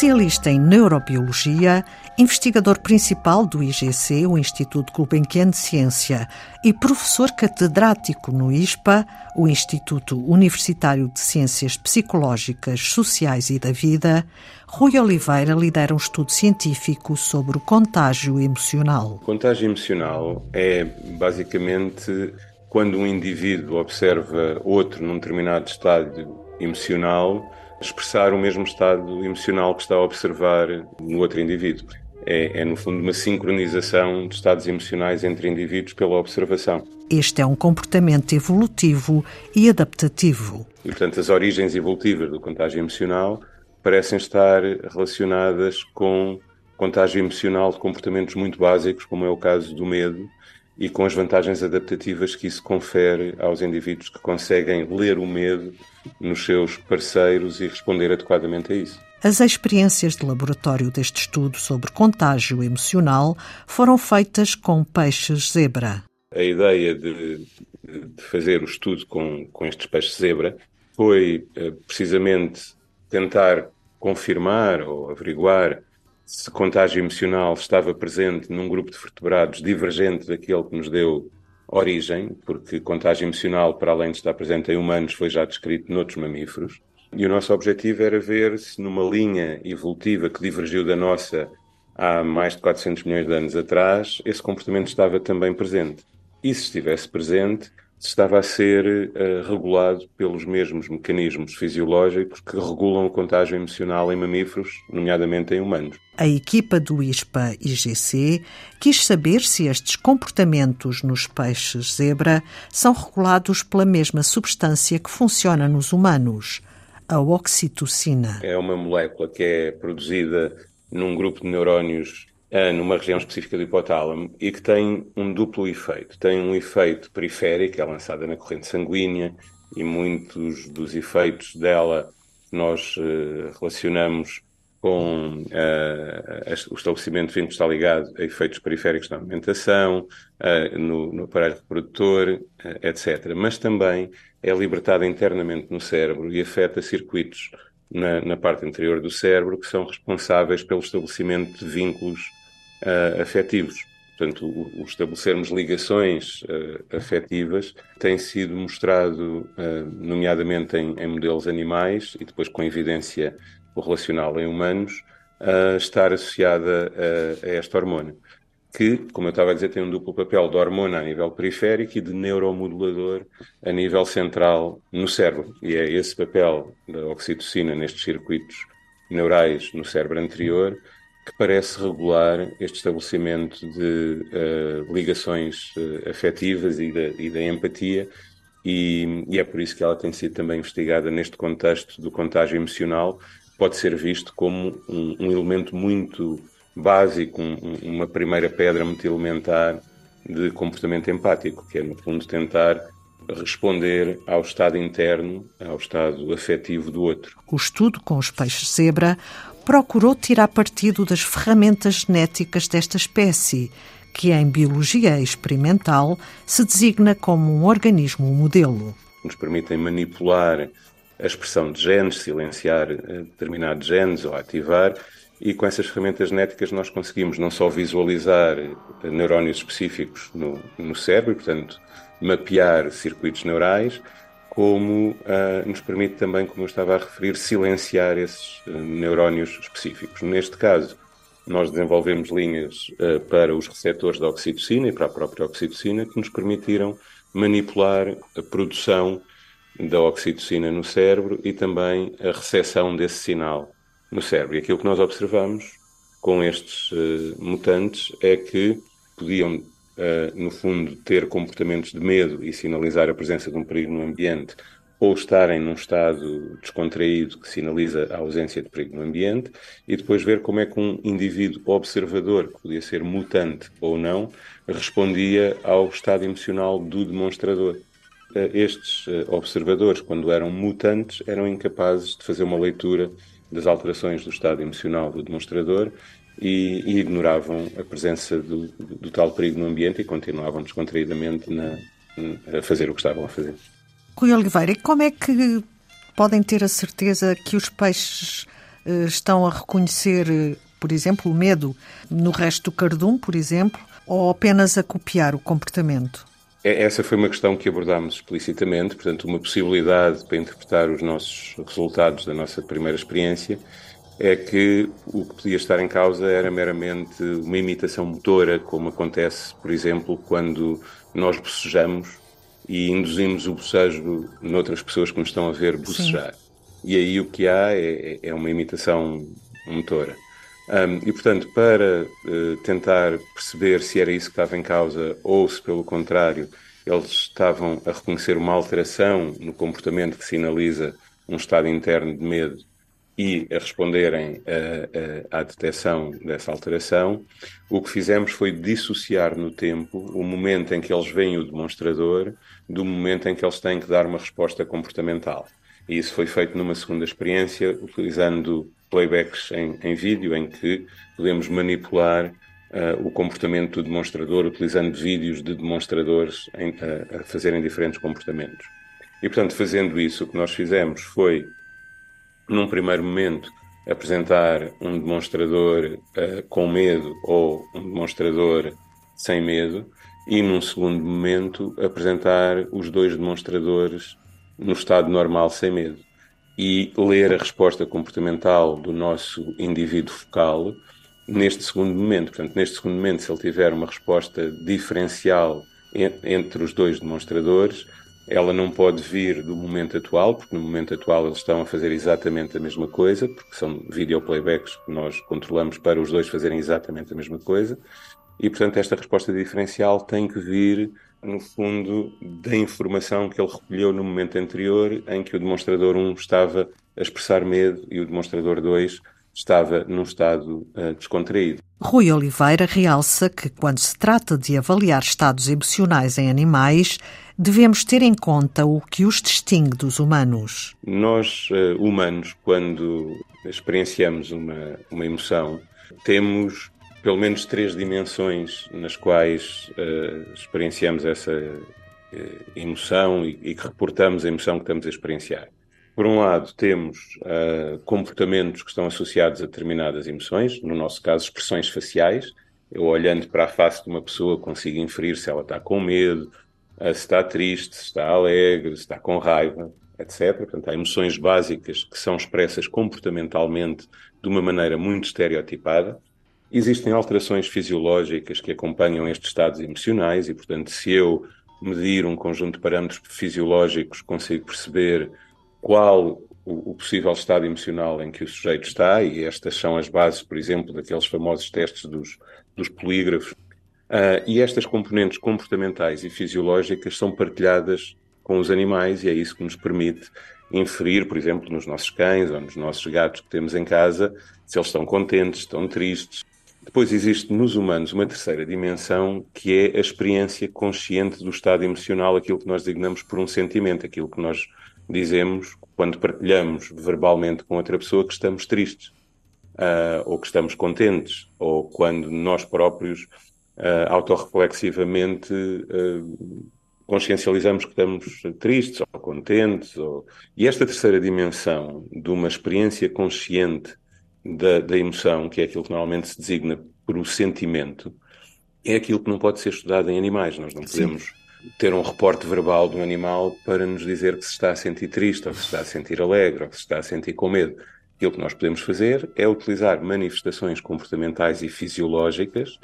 Especialista em neurobiologia, investigador principal do IGC, o Instituto Gulbenkian de Ciência, e professor catedrático no ISPA, o Instituto Universitário de Ciências Psicológicas, Sociais e da Vida, Rui Oliveira lidera um estudo científico sobre o contágio emocional. O contágio emocional é basicamente quando um indivíduo observa outro num determinado estado emocional expressar o mesmo estado emocional que está a observar no outro indivíduo. É, é, no fundo, uma sincronização de estados emocionais entre indivíduos pela observação. Este é um comportamento evolutivo e adaptativo. E, portanto, as origens evolutivas do contágio emocional parecem estar relacionadas com contágio emocional de comportamentos muito básicos, como é o caso do medo, e com as vantagens adaptativas que isso confere aos indivíduos que conseguem ler o medo nos seus parceiros e responder adequadamente a isso. As experiências de laboratório deste estudo sobre contágio emocional foram feitas com peixes zebra. A ideia de, de fazer o estudo com, com estes peixes zebra foi eh, precisamente tentar confirmar ou averiguar se contágio emocional estava presente num grupo de vertebrados divergente daquele que nos deu origem, porque contágio emocional, para além de estar presente em humanos, foi já descrito noutros mamíferos. E o nosso objetivo era ver se numa linha evolutiva que divergiu da nossa há mais de 400 milhões de anos atrás, esse comportamento estava também presente. E se estivesse presente, estava a ser uh, regulado pelos mesmos mecanismos fisiológicos que regulam o contágio emocional em mamíferos, nomeadamente em humanos. A equipa do ISPA-IGC quis saber se estes comportamentos nos peixes zebra são regulados pela mesma substância que funciona nos humanos, a oxitocina. É uma molécula que é produzida num grupo de neurónios numa região específica do hipotálamo e que tem um duplo efeito. Tem um efeito periférico, é lançada na corrente sanguínea e muitos dos efeitos dela nós uh, relacionamos com uh, o estabelecimento de está ligado a efeitos periféricos na alimentação, uh, no, no, aparelho reprodutor, etc. Mas também é libertada internamente no cérebro e afeta circuitos na, na, parte anterior do cérebro que são responsáveis pelo estabelecimento de vínculos uh, afetivos. Portanto, o, o, estabelecermos ligações uh, afetivas tem sido mostrado, uh, nomeadamente em, em, modelos animais e depois com evidência correlacional em humanos, a estar associada a, a, esta hormona. Que, como eu estava a dizer, tem um duplo papel de hormona a nível periférico e de neuromodulador a nível central no cérebro. E é esse papel da oxitocina nestes circuitos neurais no cérebro anterior que parece regular este estabelecimento de uh, ligações uh, afetivas e da, e da empatia, e, e, é por isso que ela tem sido também investigada neste contexto do contágio emocional. Pode ser visto como um, um elemento muito básico, um, uma primeira pedra muito elementar de comportamento empático, que é, no fundo, tentar responder ao estado interno, ao estado afetivo do outro. O estudo com os peixes zebra procurou tirar partido das ferramentas genéticas desta espécie, que em biologia experimental se designa como um organismo modelo. Nos permitem manipular a expressão de genes, silenciar eh, determinados genes ou ativar, e com essas ferramentas genéticas nós conseguimos não só visualizar eh, neurónios específicos no, no cérebro, portanto, mapear circuitos neurais, como uh, nos permite também, como eu estava a referir, silenciar esses uh, neurónios específicos. Neste caso, nós desenvolvemos linhas uh, para os receptores da oxitocina e para a própria oxitocina que nos permitiram manipular a produção da oxitocina no cérebro e também a recepção desse sinal no cérebro. E aquilo que nós observamos com estes mutantes é que podiam uh, no fundo, ter comportamentos de medo e sinalizar a presença de um perigo no ambiente, ou estarem num estado descontraído que sinaliza a ausência de perigo no ambiente, e depois ver como é que um indivíduo observador, que podia ser mutante ou não, respondia ao estado emocional do demonstrador. Eh, estes observadores, quando eram mutantes, eram incapazes de fazer uma leitura das alterações do estado emocional do demonstrador e, e ignoravam a presença do, do, tal perigo no ambiente e continuavam descontraídamente na, a fazer o que estavam a fazer. Rui Oliveira, e como é que podem ter a certeza que os peixes eh, estão a reconhecer, por exemplo, o medo no resto do cardum, por exemplo, ou apenas a copiar o comportamento? É, essa foi uma questão que abordámos explicitamente, portanto, uma possibilidade para interpretar os nossos resultados da nossa primeira experiência é que o que podia estar em causa era meramente uma imitação motora, como acontece, por exemplo, quando nós bocejamos e induzimos o bocejo noutras pessoas que nos estão a ver bocejar. Sim. E aí o que há é, é uma imitação motora. Um, e, portanto, para uh, tentar perceber se era isso que estava em causa ou se, pelo contrário, eles estavam a reconhecer uma alteração no comportamento que sinaliza um estado interno de medo e a responderem a, a, à detecção dessa alteração, o que fizemos foi dissociar no tempo o momento em que eles veem o demonstrador do momento em que eles têm que dar uma resposta comportamental. E isso foi feito numa segunda experiência, utilizando playbacks em, em vídeo, em que podemos manipular uh, o comportamento do demonstrador, utilizando vídeos de demonstradores em, uh, a fazerem diferentes comportamentos. E, portanto, fazendo isso, o que nós fizemos foi num primeiro momento, apresentar um demonstrador uh, com medo ou um demonstrador sem medo, e num segundo momento, apresentar os dois demonstradores no estado normal sem medo. E ler a resposta comportamental do nosso indivíduo focal neste segundo momento. Portanto, neste segundo momento, se ele tiver uma resposta diferencial entre os dois demonstradores, ela não pode vir do momento atual, porque no momento atual eles estão a fazer exatamente a mesma coisa, porque são videoplaybacks que nós controlamos para os dois fazerem exatamente a mesma coisa. E, portanto, esta resposta diferencial tem que vir, no fundo, da informação que ele recolheu no momento anterior, em que o demonstrador 1 estava a expressar medo e o demonstrador 2 estava num estado uh, descontraído. Rui Oliveira realça que, quando se trata de avaliar estados emocionais em animais, devemos ter em conta o que os distingue dos humanos. Nós, uh, humanos, quando experienciamos uma, uma emoção, temos pelo menos três dimensões nas quais uh, experienciamos essa uh, emoção e, e, que reportamos a emoção que estamos a experienciar. Por um lado, temos uh, comportamentos que estão associados a determinadas emoções, no nosso caso, expressões faciais. Eu, olhando para a face de uma pessoa, consigo inferir se ela está com medo, se está triste, se está alegre, se está com raiva, etc. Portanto, há emoções básicas que são expressas comportamentalmente de uma maneira muito estereotipada. Existem alterações fisiológicas que acompanham estes estados emocionais e, portanto, se eu medir um conjunto de parâmetros fisiológicos, consigo perceber qual o, possível estado emocional em que o sujeito está, e estas são as bases, por exemplo, daqueles famosos testes dos, dos polígrafos Uh, e estas componentes comportamentais e fisiológicas são partilhadas com os animais e é isso que nos permite inferir, por exemplo, nos nossos cães ou nos nossos gatos que temos em casa, se eles estão contentes, estão tristes. Depois existe nos humanos uma terceira dimensão que é a experiência consciente do estado emocional, aquilo que nós designamos por um sentimento, aquilo que nós dizemos quando partilhamos verbalmente com outra pessoa que estamos tristes, uh, ou que estamos contentes, ou quando nós próprios uh, autorreflexivamente uh, consciencializamos que estamos tristes ou contentes. Ou... E esta terceira dimensão de uma experiência consciente da, da emoção, que é aquilo que normalmente se designa por o sentimento, é aquilo que não pode ser estudado em animais. Nós não podemos Sim. ter um reporte verbal de um animal para nos dizer que se está a sentir triste, ou que se está a sentir alegre, ou que se está a sentir com medo. Aquilo que nós podemos fazer é utilizar manifestações comportamentais e fisiológicas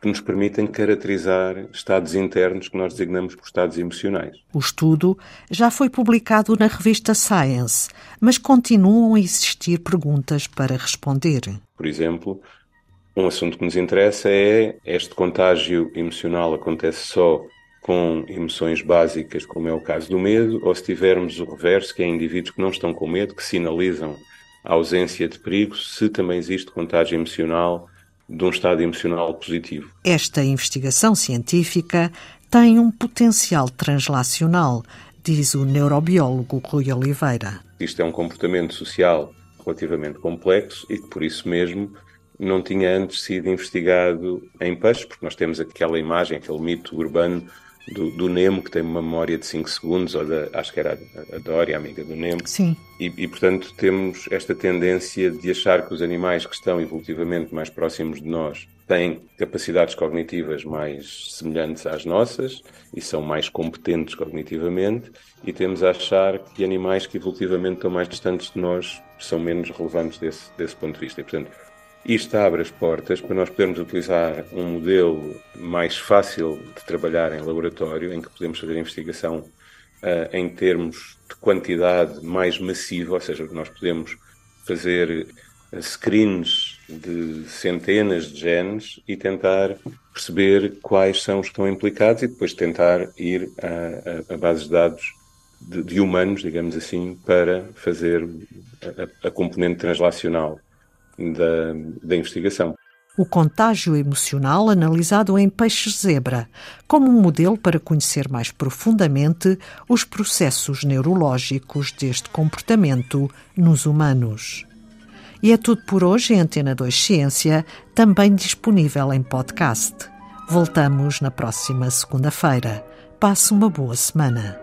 que nos permitem caracterizar estados internos que nós designamos por estados emocionais. O estudo já foi publicado na revista Science, mas continuam a existir perguntas para responder. Por exemplo, um assunto que nos interessa é este contágio emocional acontece só com emoções básicas, como é o caso do medo, ou se tivermos o reverso, que é indivíduos que não estão com medo, que sinalizam a ausência de perigo, se também existe contágio emocional de um estado emocional positivo. Esta investigação científica tem um potencial translacional, diz o neurobiólogo Rui Oliveira. Isto é um comportamento social relativamente complexo e que, por isso mesmo, não tinha antes sido investigado em peixes, porque nós temos aquela imagem, aquele mito urbano do, do, Nemo, que tem uma memória de 5 segundos, ou da, acho que era a, a Dory, a amiga do Nemo. Sim. E, e, portanto, temos esta tendência de achar que os animais que estão evolutivamente mais próximos de nós têm capacidades cognitivas mais semelhantes às nossas e são mais competentes cognitivamente, e temos a achar que animais que evolutivamente estão mais distantes de nós são menos relevantes desse, desse ponto de vista. E, portanto, isto abre as portas para nós podermos utilizar um modelo mais fácil de trabalhar em laboratório, em que podemos fazer investigação uh, em termos de quantidade mais massiva, ou seja, nós podemos fazer eh, screens de centenas de genes e tentar perceber quais são os que estão implicados e depois tentar ir a, a, a bases de dados de, de, humanos, digamos assim, para fazer a, a componente translacional da, da investigação. O contágio emocional analisado em peixes zebra, como um modelo para conhecer mais profundamente os processos neurológicos deste comportamento nos humanos. E é tudo por hoje em Antena 2 Ciência, também disponível em podcast. Voltamos na próxima segunda-feira. Passe uma boa semana.